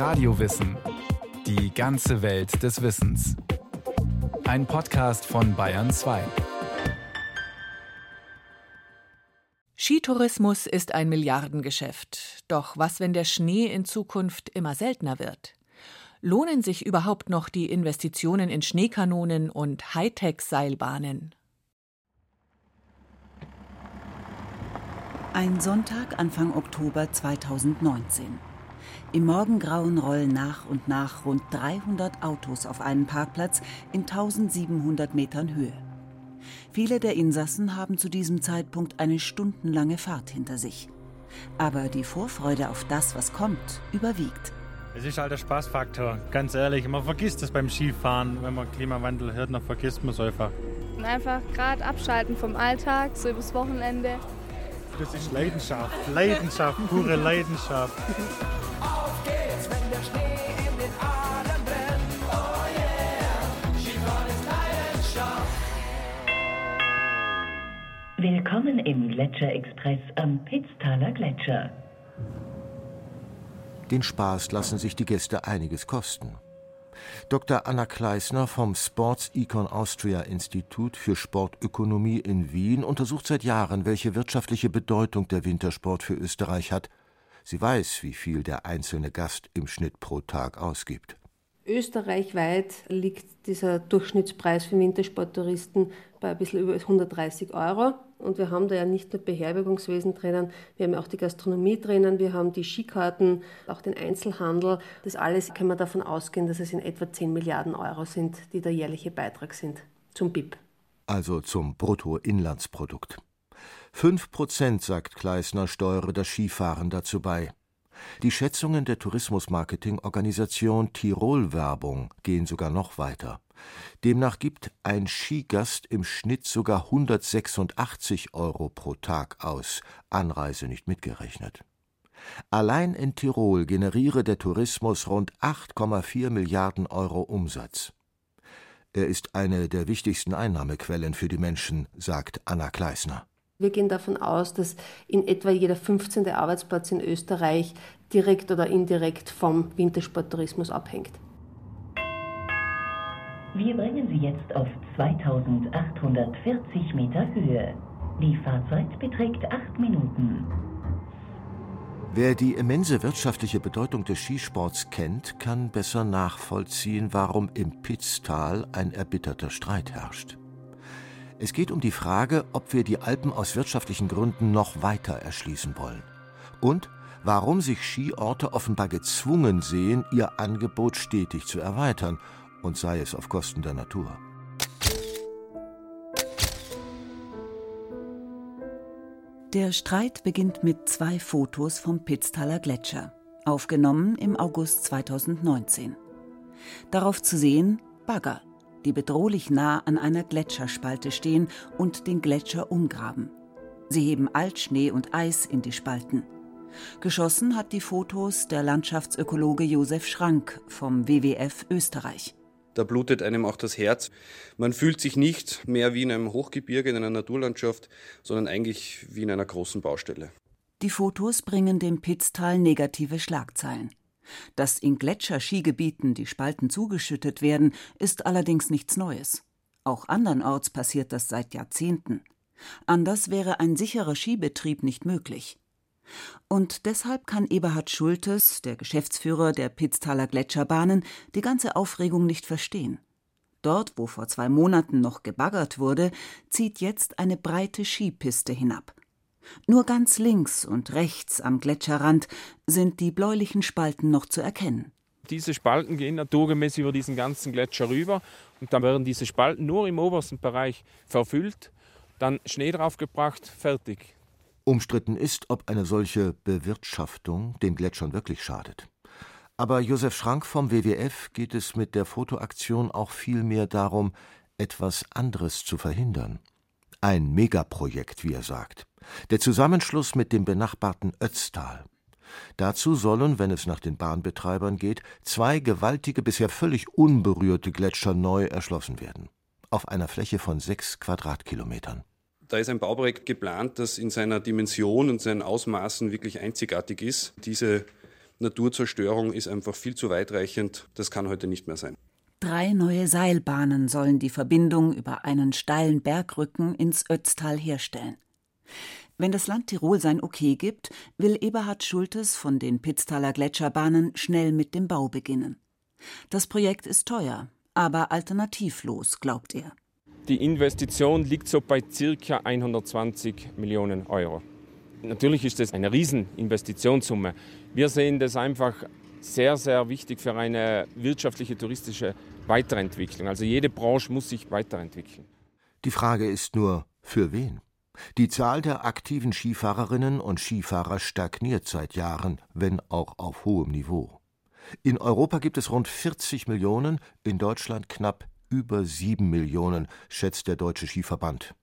Radiowissen. Die ganze Welt des Wissens. Ein Podcast von Bayern 2. Skitourismus ist ein Milliardengeschäft. Doch was, wenn der Schnee in Zukunft immer seltener wird? Lohnen sich überhaupt noch die Investitionen in Schneekanonen und Hightech-Seilbahnen? Ein Sonntag Anfang Oktober 2019. Im Morgengrauen rollen nach und nach rund 300 Autos auf einen Parkplatz in 1700 Metern Höhe. Viele der Insassen haben zu diesem Zeitpunkt eine stundenlange Fahrt hinter sich. Aber die Vorfreude auf das, was kommt, überwiegt. Es ist halt der Spaßfaktor, ganz ehrlich. Man vergisst es beim Skifahren. Wenn man Klimawandel hört, dann vergisst man es einfach. Und einfach gerade abschalten vom Alltag, so übers Wochenende. Das ist Leidenschaft, Leidenschaft, pure Leidenschaft. Willkommen im Gletscherexpress am Pitztaler Gletscher. Den Spaß lassen sich die Gäste einiges kosten. Dr. Anna Kleisner vom Sports Econ Austria Institut für Sportökonomie in Wien untersucht seit Jahren, welche wirtschaftliche Bedeutung der Wintersport für Österreich hat. Sie weiß, wie viel der einzelne Gast im Schnitt pro Tag ausgibt. Österreichweit liegt dieser Durchschnittspreis für Wintersporttouristen bei ein bisschen über 130 Euro. Und wir haben da ja nicht nur Beherbergungswesen drinnen, wir haben auch die Gastronomie drinnen, wir haben die Skikarten, auch den Einzelhandel. Das alles kann man davon ausgehen, dass es in etwa 10 Milliarden Euro sind, die der jährliche Beitrag sind zum BIP. Also zum Bruttoinlandsprodukt. Fünf Prozent, sagt Kleisner, steuere das Skifahren dazu bei. Die Schätzungen der Tourismusmarketingorganisation Tirol Werbung gehen sogar noch weiter. Demnach gibt ein Skigast im Schnitt sogar 186 Euro pro Tag aus, Anreise nicht mitgerechnet. Allein in Tirol generiere der Tourismus rund 8,4 Milliarden Euro Umsatz. Er ist eine der wichtigsten Einnahmequellen für die Menschen, sagt Anna Kleisner. Wir gehen davon aus, dass in etwa jeder 15. Arbeitsplatz in Österreich direkt oder indirekt vom Wintersporttourismus abhängt. Wir bringen Sie jetzt auf 2840 Meter Höhe. Die Fahrzeit beträgt 8 Minuten. Wer die immense wirtschaftliche Bedeutung des Skisports kennt, kann besser nachvollziehen, warum im Pitztal ein erbitterter Streit herrscht. Es geht um die Frage, ob wir die Alpen aus wirtschaftlichen Gründen noch weiter erschließen wollen. Und warum sich Skiorte offenbar gezwungen sehen, ihr Angebot stetig zu erweitern und sei es auf Kosten der Natur. Der Streit beginnt mit zwei Fotos vom Pitztaler Gletscher, aufgenommen im August 2019. Darauf zu sehen Bagger, die bedrohlich nah an einer Gletscherspalte stehen und den Gletscher umgraben. Sie heben Altschnee und Eis in die Spalten. Geschossen hat die Fotos der Landschaftsökologe Josef Schrank vom WWF Österreich. Da blutet einem auch das Herz. Man fühlt sich nicht mehr wie in einem Hochgebirge, in einer Naturlandschaft, sondern eigentlich wie in einer großen Baustelle. Die Fotos bringen dem Pitztal negative Schlagzeilen. Dass in Gletscherskigebieten die Spalten zugeschüttet werden, ist allerdings nichts Neues. Auch andernorts passiert das seit Jahrzehnten. Anders wäre ein sicherer Skibetrieb nicht möglich. Und deshalb kann Eberhard Schultes, der Geschäftsführer der Pitztaler Gletscherbahnen, die ganze Aufregung nicht verstehen. Dort, wo vor zwei Monaten noch gebaggert wurde, zieht jetzt eine breite Skipiste hinab. Nur ganz links und rechts am Gletscherrand sind die bläulichen Spalten noch zu erkennen. Diese Spalten gehen naturgemäß über diesen ganzen Gletscher rüber und dann werden diese Spalten nur im obersten Bereich verfüllt, dann Schnee draufgebracht, fertig. Umstritten ist, ob eine solche Bewirtschaftung den Gletschern wirklich schadet. Aber Josef Schrank vom WWF geht es mit der Fotoaktion auch vielmehr darum, etwas anderes zu verhindern. Ein Megaprojekt, wie er sagt. Der Zusammenschluss mit dem benachbarten Ötztal. Dazu sollen, wenn es nach den Bahnbetreibern geht, zwei gewaltige, bisher völlig unberührte Gletscher neu erschlossen werden. Auf einer Fläche von sechs Quadratkilometern. Da ist ein Bauprojekt geplant, das in seiner Dimension und seinen Ausmaßen wirklich einzigartig ist. Diese Naturzerstörung ist einfach viel zu weitreichend. Das kann heute nicht mehr sein. Drei neue Seilbahnen sollen die Verbindung über einen steilen Bergrücken ins Ötztal herstellen. Wenn das Land Tirol sein Okay gibt, will Eberhard Schultes von den Pitztaler Gletscherbahnen schnell mit dem Bau beginnen. Das Projekt ist teuer, aber alternativlos, glaubt er. Die Investition liegt so bei ca. 120 Millionen Euro. Natürlich ist das eine Rieseninvestitionssumme. Wir sehen das einfach sehr, sehr wichtig für eine wirtschaftliche, touristische Weiterentwicklung. Also jede Branche muss sich weiterentwickeln. Die Frage ist nur, für wen? Die Zahl der aktiven Skifahrerinnen und Skifahrer stagniert seit Jahren, wenn auch auf hohem Niveau. In Europa gibt es rund 40 Millionen, in Deutschland knapp über 7 Millionen, schätzt der Deutsche Skiverband.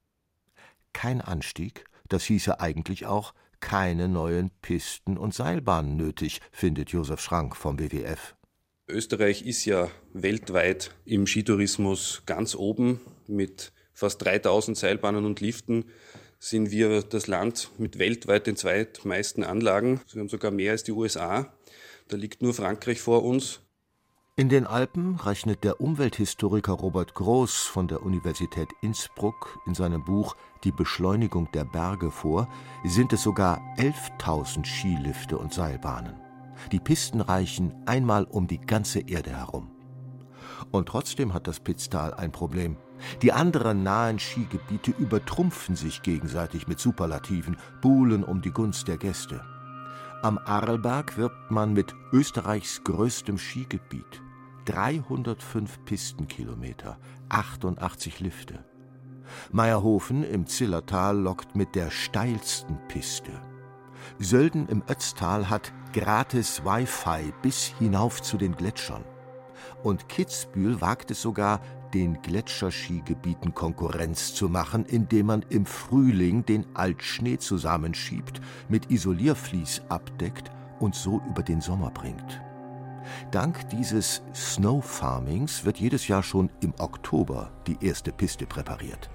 Kein Anstieg, das hieße eigentlich auch keine neuen Pisten und Seilbahnen nötig, findet Josef Schrank vom WWF. Österreich ist ja weltweit im Skitourismus ganz oben mit fast 3000 Seilbahnen und Liften sind wir das Land mit weltweit den zweitmeisten Anlagen. Wir haben sogar mehr als die USA. Da liegt nur Frankreich vor uns. In den Alpen rechnet der Umwelthistoriker Robert Groß von der Universität Innsbruck in seinem Buch Die Beschleunigung der Berge vor, sind es sogar 11.000 Skilifte und Seilbahnen. Die Pisten reichen einmal um die ganze Erde herum. Und trotzdem hat das Pitztal ein Problem. Die anderen nahen Skigebiete übertrumpfen sich gegenseitig mit Superlativen, buhlen um die Gunst der Gäste. Am Arlberg wirbt man mit Österreichs größtem Skigebiet. 305 Pistenkilometer, 88 Lifte. Meierhofen im Zillertal lockt mit der steilsten Piste. Sölden im Ötztal hat gratis Wi-Fi bis hinauf zu den Gletschern. Und Kitzbühel wagt es sogar, den Gletscherskigebieten Konkurrenz zu machen, indem man im Frühling den Altschnee zusammenschiebt, mit Isoliervlies abdeckt und so über den Sommer bringt. Dank dieses Snow Farmings wird jedes Jahr schon im Oktober die erste Piste präpariert.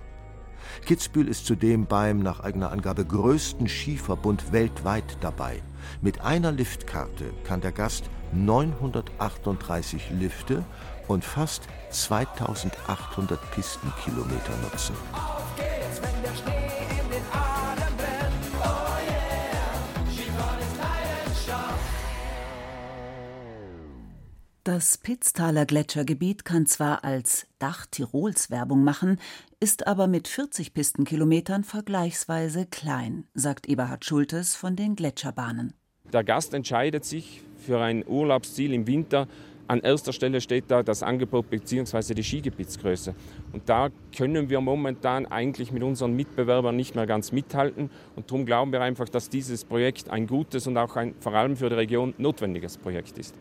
Kitzbühel ist zudem beim nach eigener Angabe größten Skiverbund weltweit dabei. Mit einer Liftkarte kann der Gast 938 Lifte und fast 2800 Pistenkilometer nutzen. Das Pitztaler Gletschergebiet kann zwar als Dach Tirols Werbung machen, ist aber mit 40 Pistenkilometern vergleichsweise klein, sagt Eberhard Schultes von den Gletscherbahnen. Der Gast entscheidet sich für ein Urlaubsziel im Winter. An erster Stelle steht da das Angebot bzw. die Skigebietsgröße. Und da können wir momentan eigentlich mit unseren Mitbewerbern nicht mehr ganz mithalten. Und darum glauben wir einfach, dass dieses Projekt ein gutes und auch ein vor allem für die Region notwendiges Projekt ist.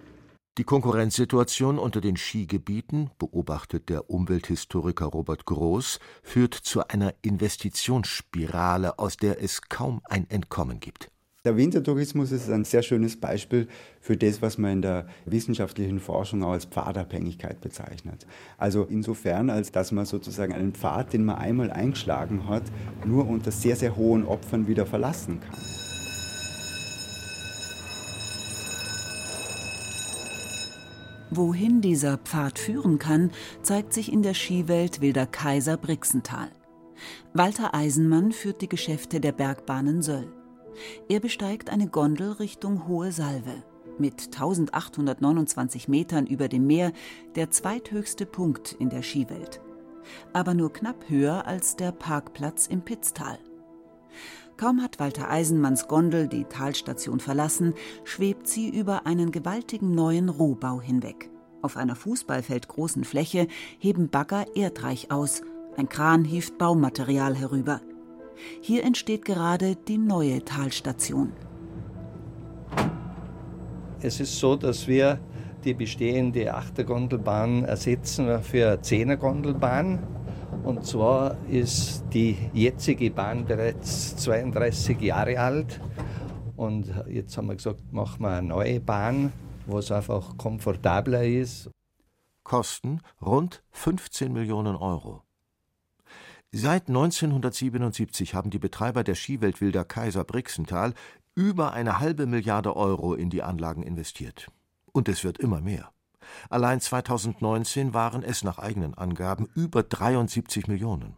Die Konkurrenzsituation unter den Skigebieten, beobachtet der Umwelthistoriker Robert Groß, führt zu einer Investitionsspirale, aus der es kaum ein Entkommen gibt. Der Wintertourismus ist ein sehr schönes Beispiel für das, was man in der wissenschaftlichen Forschung auch als Pfadabhängigkeit bezeichnet. Also insofern, als dass man sozusagen einen Pfad, den man einmal eingeschlagen hat, nur unter sehr, sehr hohen Opfern wieder verlassen kann. Wohin dieser Pfad führen kann, zeigt sich in der Skiwelt Wilder Kaiser Brixental. Walter Eisenmann führt die Geschäfte der Bergbahnen Söll. Er besteigt eine Gondel Richtung Hohe Salve. Mit 1829 Metern über dem Meer der zweithöchste Punkt in der Skiwelt. Aber nur knapp höher als der Parkplatz im Pitztal. Kaum hat Walter Eisenmanns Gondel die Talstation verlassen, schwebt sie über einen gewaltigen neuen Rohbau hinweg. Auf einer fußballfeldgroßen Fläche heben Bagger erdreich aus, ein Kran hieft Baumaterial herüber. Hier entsteht gerade die neue Talstation. Es ist so, dass wir die bestehende Achtergondelbahn ersetzen für eine Zehnergondelbahn. Und zwar ist die jetzige Bahn bereits 32 Jahre alt. Und jetzt haben wir gesagt, machen wir eine neue Bahn, wo es einfach komfortabler ist. Kosten rund 15 Millionen Euro. Seit 1977 haben die Betreiber der Skiwelt Wilder Kaiser Brixental Über eine halbe Milliarde Euro in die Anlagen investiert. Und es wird immer mehr. Allein 2019 waren es nach eigenen Angaben über 73 Millionen.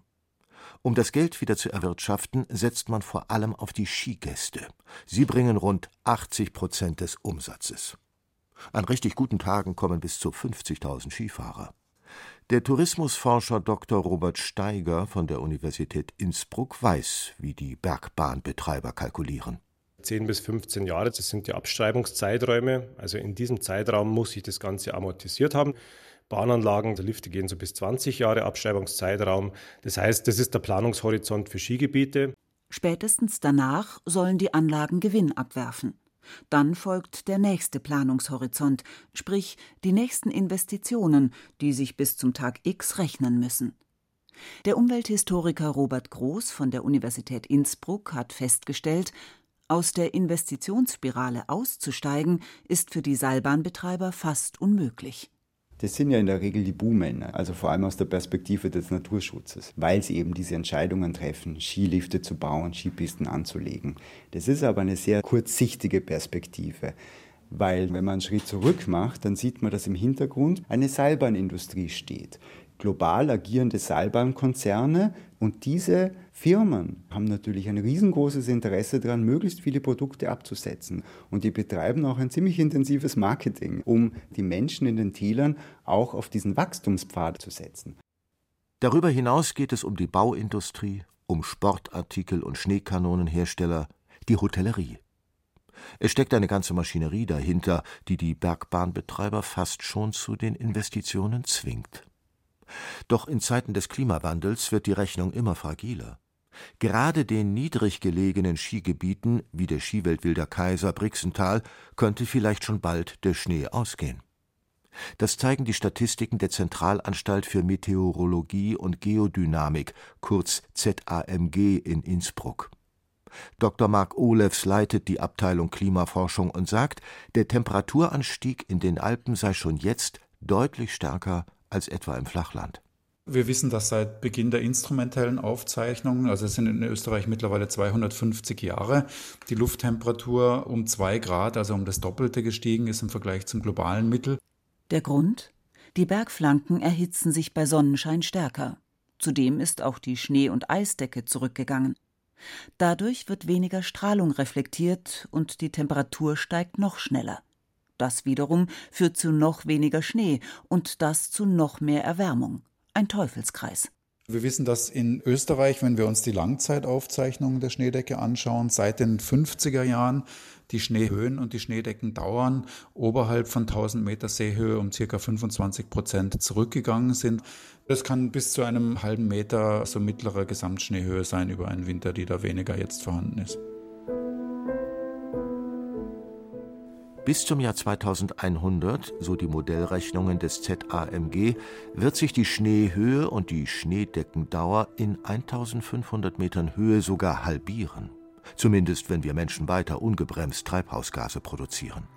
Um das Geld wieder zu erwirtschaften, setzt man vor allem auf die Skigäste. Sie bringen rund 80 Prozent des Umsatzes. An richtig guten Tagen kommen bis zu 50.000 Skifahrer. Der Tourismusforscher Dr. Robert Steiger von der Universität Innsbruck weiß, wie die Bergbahnbetreiber kalkulieren. 10 bis 15 Jahre, das sind die Abschreibungszeiträume. Also in diesem Zeitraum muss sich das Ganze amortisiert haben. Bahnanlagen, der Lifte gehen so bis 20 Jahre Abschreibungszeitraum. Das heißt, das ist der Planungshorizont für Skigebiete. Spätestens danach sollen die Anlagen Gewinn abwerfen. Dann folgt der nächste Planungshorizont, sprich die nächsten Investitionen, die sich bis zum Tag X rechnen müssen. Der Umwelthistoriker Robert Groß von der Universität Innsbruck hat festgestellt, aus der Investitionsspirale auszusteigen, ist für die Seilbahnbetreiber fast unmöglich. Das sind ja in der Regel die Buhmänner, also vor allem aus der Perspektive des Naturschutzes, weil sie eben diese Entscheidungen treffen, Skilifte zu bauen, Skipisten anzulegen. Das ist aber eine sehr kurzsichtige Perspektive. Weil wenn man einen Schritt zurück macht, dann sieht man, dass im Hintergrund eine Seilbahnindustrie steht global agierende Seilbahnkonzerne und diese Firmen haben natürlich ein riesengroßes Interesse daran, möglichst viele Produkte abzusetzen. Und die betreiben auch ein ziemlich intensives Marketing, um die Menschen in den Tälern auch auf diesen Wachstumspfad zu setzen. Darüber hinaus geht es um die Bauindustrie, um Sportartikel und Schneekanonenhersteller, die Hotellerie. Es steckt eine ganze Maschinerie dahinter, die die Bergbahnbetreiber fast schon zu den Investitionen zwingt. Doch in Zeiten des Klimawandels wird die Rechnung immer fragiler. Gerade den niedrig gelegenen Skigebieten wie der Skiwelt Wilder Kaiser Brixental könnte vielleicht schon bald der Schnee ausgehen. Das zeigen die Statistiken der Zentralanstalt für Meteorologie und Geodynamik, kurz ZAMG in Innsbruck. Dr. Mark Olefs leitet die Abteilung Klimaforschung und sagt, der Temperaturanstieg in den Alpen sei schon jetzt deutlich stärker als etwa im Flachland. Wir wissen, dass seit Beginn der instrumentellen Aufzeichnungen, also es sind in Österreich mittlerweile 250 Jahre, die Lufttemperatur um zwei Grad, also um das Doppelte gestiegen ist im Vergleich zum globalen Mittel. Der Grund? Die Bergflanken erhitzen sich bei Sonnenschein stärker. Zudem ist auch die Schnee- und Eisdecke zurückgegangen. Dadurch wird weniger Strahlung reflektiert und die Temperatur steigt noch schneller. Das wiederum führt zu noch weniger Schnee und das zu noch mehr Erwärmung. Ein Teufelskreis. Wir wissen, dass in Österreich, wenn wir uns die Langzeitaufzeichnungen der Schneedecke anschauen, seit den 50er Jahren die Schneehöhen und die Schneedeckendauern oberhalb von 1000 Meter Seehöhe um ca. 25 Prozent zurückgegangen sind. Das kann bis zu einem halben Meter so mittlere Gesamtschneehöhe sein über einen Winter, die da weniger jetzt vorhanden ist. Bis zum Jahr 2100, so die Modellrechnungen des ZAMG, wird sich die Schneehöhe und die Schneedeckendauer in 1500 Metern Höhe sogar halbieren. Zumindest wenn wir Menschen weiter ungebremst Treibhausgase produzieren.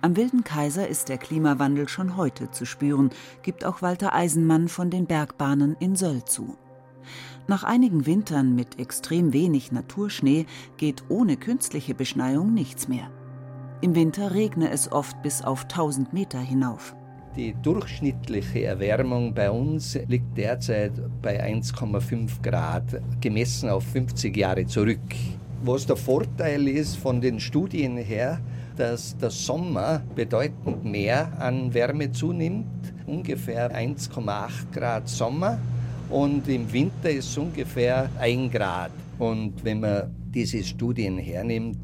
Am Wilden Kaiser ist der Klimawandel schon heute zu spüren, gibt auch Walter Eisenmann von den Bergbahnen in Söll zu. Nach einigen Wintern mit extrem wenig Naturschnee geht ohne künstliche Beschneiung nichts mehr. Im Winter regne es oft bis auf 1000 Meter hinauf. Die durchschnittliche Erwärmung bei uns liegt derzeit bei 1,5 Grad, gemessen auf 50 Jahre zurück. Was der Vorteil ist von den Studien her, dass der Sommer bedeutend mehr an Wärme zunimmt, ungefähr 1,8 Grad Sommer und im Winter ist es ungefähr 1 Grad. Und wenn man diese Studien hernimmt,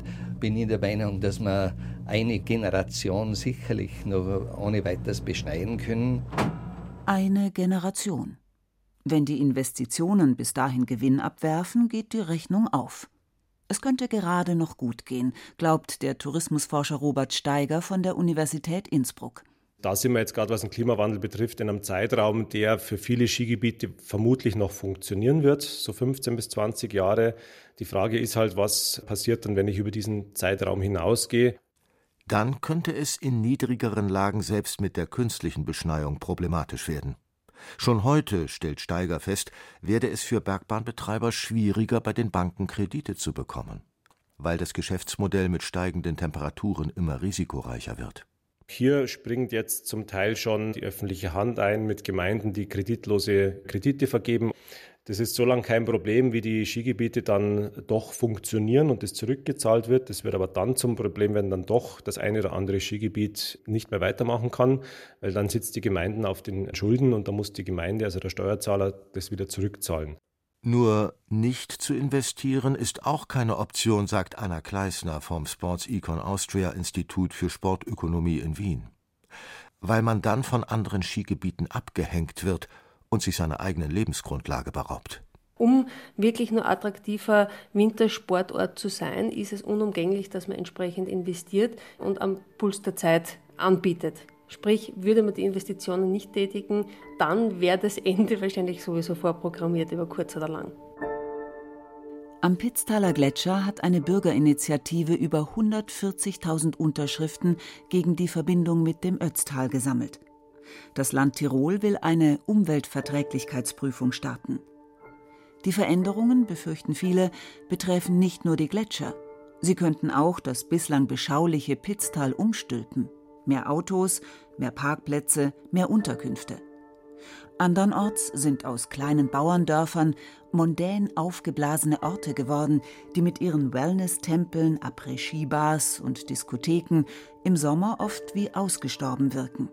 bin ich der Meinung, dass wir eine Generation sicherlich noch ohne weiteres beschneiden können. Eine Generation. Wenn die Investitionen bis dahin Gewinn abwerfen, geht die Rechnung auf. Es könnte gerade noch gut gehen, glaubt der Tourismusforscher Robert Steiger von der Universität Innsbruck. Da sind wir jetzt gerade, was den Klimawandel betrifft, in einem Zeitraum, der für viele Skigebiete vermutlich noch funktionieren wird, so 15 bis 20 Jahre. Die Frage ist halt, was passiert dann, wenn ich über diesen Zeitraum hinausgehe? Dann könnte es in niedrigeren Lagen selbst mit der künstlichen Beschneiung problematisch werden. Schon heute, stellt Steiger fest, werde es für Bergbahnbetreiber schwieriger, bei den Banken Kredite zu bekommen. weil das Geschäftsmodell mit steigenden Temperaturen immer risikoreicher wird. Hier springt jetzt zum Teil schon die öffentliche Hand ein mit Gemeinden, die kreditlose Kredite vergeben. Das ist so lange kein Problem, wie die Skigebiete dann doch funktionieren und es zurückgezahlt wird. Das wird aber dann zum Problem, wenn dann doch das eine oder andere Skigebiet nicht mehr weitermachen kann, weil dann sitzt die Gemeinden auf den Schulden und da muss die Gemeinde, also der Steuerzahler, das wieder zurückzahlen. Nur nicht zu investieren ist auch keine Option, sagt Anna Kleisner vom Sports Econ Austria Institut für Sportökonomie in Wien. Weil man dann von anderen Skigebieten abgehängt wird und sich seiner eigenen Lebensgrundlage beraubt. Um wirklich nur attraktiver Wintersportort zu sein, ist es unumgänglich, dass man entsprechend investiert und am Puls der Zeit anbietet. Sprich, würde man die Investitionen nicht tätigen, dann wäre das Ende wahrscheinlich sowieso vorprogrammiert über kurz oder lang. Am Pitztaler Gletscher hat eine Bürgerinitiative über 140.000 Unterschriften gegen die Verbindung mit dem Ötztal gesammelt. Das Land Tirol will eine Umweltverträglichkeitsprüfung starten. Die Veränderungen, befürchten viele, betreffen nicht nur die Gletscher. Sie könnten auch das bislang beschauliche Pitztal umstülpen. Mehr Autos, mehr Parkplätze, mehr Unterkünfte. Andernorts sind aus kleinen Bauerndörfern mondän aufgeblasene Orte geworden, die mit ihren Wellness-Tempeln, Après-Ski-Bars und Diskotheken im Sommer oft wie ausgestorben wirken.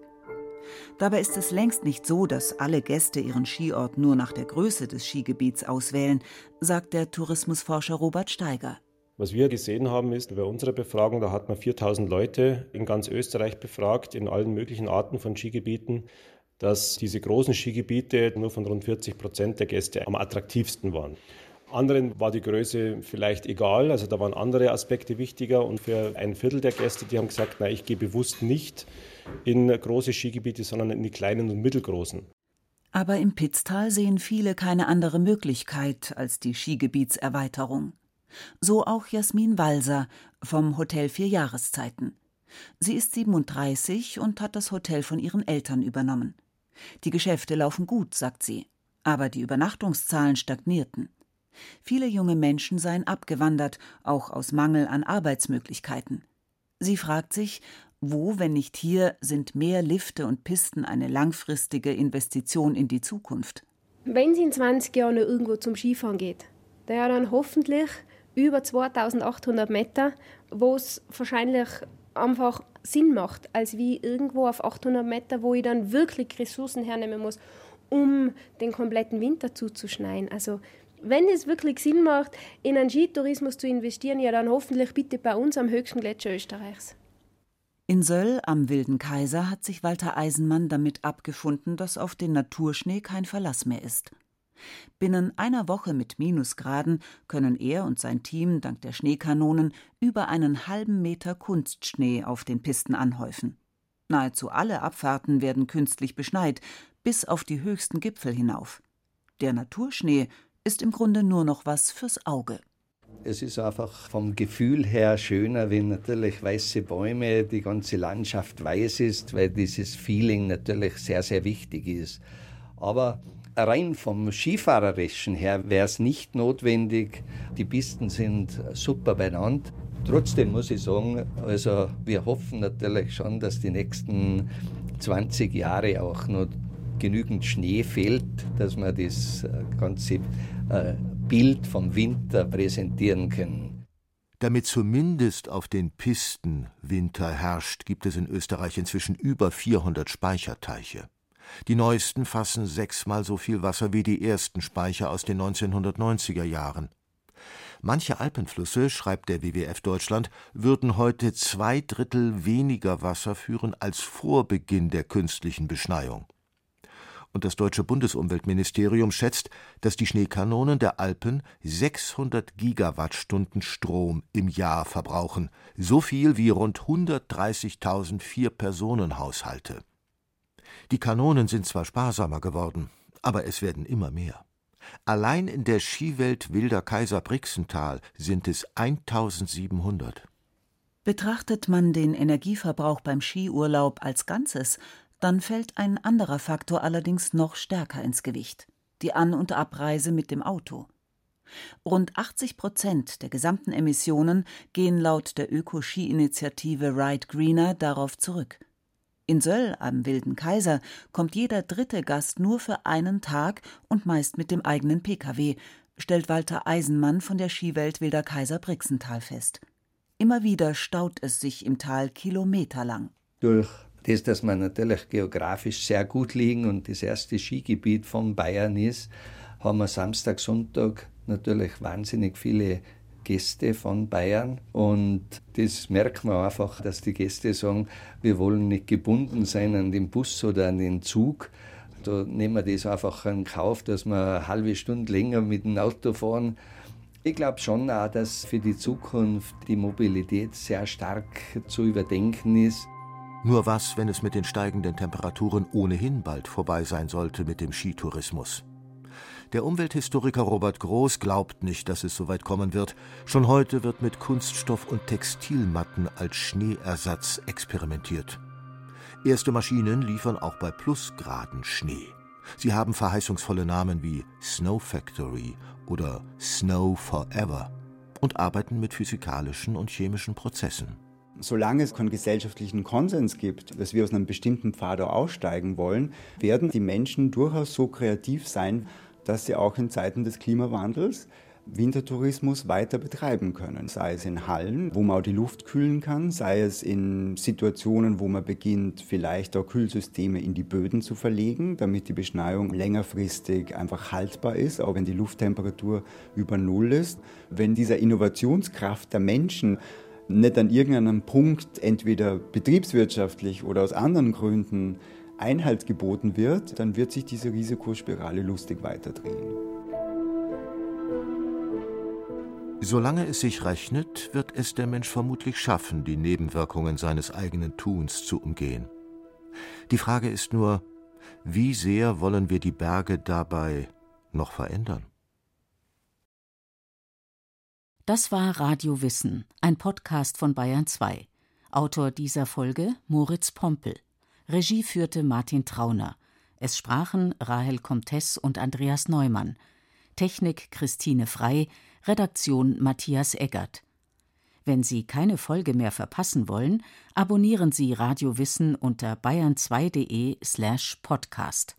Dabei ist es längst nicht so, dass alle Gäste ihren Skiort nur nach der Größe des Skigebiets auswählen, sagt der Tourismusforscher Robert Steiger. Was wir gesehen haben, ist bei unserer Befragung, da hat man 4000 Leute in ganz Österreich befragt, in allen möglichen Arten von Skigebieten, dass diese großen Skigebiete nur von rund 40 Prozent der Gäste am attraktivsten waren. Anderen war die Größe vielleicht egal, also da waren andere Aspekte wichtiger und für ein Viertel der Gäste, die haben gesagt, na, ich gehe bewusst nicht in große Skigebiete, sondern in die kleinen und mittelgroßen. Aber im Pitztal sehen viele keine andere Möglichkeit als die Skigebietserweiterung. So auch Jasmin Walser vom Hotel Vier Jahreszeiten. Sie ist 37 und hat das Hotel von ihren Eltern übernommen. Die Geschäfte laufen gut, sagt sie, aber die Übernachtungszahlen stagnierten. Viele junge Menschen seien abgewandert, auch aus Mangel an Arbeitsmöglichkeiten. Sie fragt sich, wo, wenn nicht hier, sind mehr Lifte und Pisten eine langfristige Investition in die Zukunft? Wenn sie in 20 Jahren irgendwo zum Skifahren geht, der dann hoffentlich über 2800 Meter, wo es wahrscheinlich einfach Sinn macht, als wie irgendwo auf 800 Meter, wo ich dann wirklich Ressourcen hernehmen muss, um den kompletten Winter zuzuschneien. Also wenn es wirklich Sinn macht, in einen Skitourismus zu investieren, ja dann hoffentlich bitte bei uns am höchsten Gletscher Österreichs. In Söll am Wilden Kaiser hat sich Walter Eisenmann damit abgefunden, dass auf den Naturschnee kein Verlass mehr ist. Binnen einer Woche mit Minusgraden können er und sein Team dank der Schneekanonen über einen halben Meter Kunstschnee auf den Pisten anhäufen. Nahezu alle Abfahrten werden künstlich beschneit, bis auf die höchsten Gipfel hinauf. Der Naturschnee ist im Grunde nur noch was fürs Auge. Es ist einfach vom Gefühl her schöner, wenn natürlich weiße Bäume, die ganze Landschaft weiß ist, weil dieses Feeling natürlich sehr, sehr wichtig ist. Aber rein vom Skifahrerischen her wäre es nicht notwendig. Die Pisten sind super benannt. Trotzdem muss ich sagen, also wir hoffen natürlich schon, dass die nächsten 20 Jahre auch noch genügend Schnee fällt, dass wir das äh, ganze äh, Bild vom Winter präsentieren können. Damit zumindest auf den Pisten Winter herrscht, gibt es in Österreich inzwischen über 400 Speicherteiche. Die neuesten fassen sechsmal so viel Wasser wie die ersten Speicher aus den 1990er Jahren. Manche Alpenflüsse, schreibt der WWF Deutschland, würden heute zwei Drittel weniger Wasser führen als vor Beginn der künstlichen Beschneiung und das deutsche Bundesumweltministerium schätzt, dass die Schneekanonen der Alpen 600 Gigawattstunden Strom im Jahr verbrauchen, so viel wie rund 130.000 Vier-Personen-Haushalte. Die Kanonen sind zwar sparsamer geworden, aber es werden immer mehr. Allein in der Skiwelt Wilder Kaiser Brixental sind es 1700. Betrachtet man den Energieverbrauch beim Skiurlaub als Ganzes, dann fällt ein anderer Faktor allerdings noch stärker ins Gewicht: die An- und Abreise mit dem Auto. Rund 80 Prozent der gesamten Emissionen gehen laut der Öko-Ski-Initiative Ride Greener darauf zurück. In Söll am Wilden Kaiser kommt jeder dritte Gast nur für einen Tag und meist mit dem eigenen Pkw, stellt Walter Eisenmann von der Skiwelt Wilder Kaiser Brixental fest. Immer wieder staut es sich im Tal kilometerlang. Durch das, dass wir natürlich geografisch sehr gut liegen und das erste Skigebiet von Bayern ist, haben wir Samstag, Sonntag natürlich wahnsinnig viele Gäste von Bayern und das merkt man einfach, dass die Gäste sagen, wir wollen nicht gebunden sein an den Bus oder an den Zug. Da nehmen wir das einfach in Kauf, dass wir eine halbe Stunde länger mit dem Auto fahren. Ich glaube schon auch, dass für die Zukunft die Mobilität sehr stark zu überdenken ist. Nur was, wenn es mit den steigenden Temperaturen ohnehin bald vorbei sein sollte mit dem Skitourismus? Der Umwelthistoriker Robert Groß glaubt nicht, dass es so weit kommen wird. Schon heute wird mit Kunststoff und Textilmatten als Schneeersatz experimentiert. Erste Maschinen liefern auch bei Plusgraden Schnee. Sie haben verheißungsvolle Namen wie Snow Factory oder Snow Forever und arbeiten mit physikalischen und chemischen Prozessen. Solange es keinen gesellschaftlichen Konsens gibt, dass wir aus einem bestimmten Pfad aussteigen wollen, werden die Menschen durchaus so kreativ sein, dass sie auch in Zeiten des Klimawandels Wintertourismus weiter betreiben können. Sei es in Hallen, wo man auch die Luft kühlen kann, sei es in Situationen, wo man beginnt, vielleicht auch Kühlsysteme in die Böden zu verlegen, damit die Beschneiung längerfristig einfach haltbar ist, auch wenn die Lufttemperatur über Null ist. Wenn dieser Innovationskraft der Menschen nicht an irgendeinem Punkt entweder betriebswirtschaftlich oder aus anderen Gründen Einhalt geboten wird, dann wird sich diese Risikospirale lustig weiterdrehen. Solange es sich rechnet, wird es der Mensch vermutlich schaffen, die Nebenwirkungen seines eigenen Tuns zu umgehen. Die Frage ist nur, wie sehr wollen wir die Berge dabei noch verändern? Das war Radio Wissen, ein Podcast von Bayern 2. Autor dieser Folge Moritz Pompel. Regie führte Martin Trauner. Es sprachen Rahel Comtes und Andreas Neumann. Technik Christine Frei, Redaktion Matthias Eggert. Wenn Sie keine Folge mehr verpassen wollen, abonnieren Sie Radio Wissen unter bayern2.de slash podcast.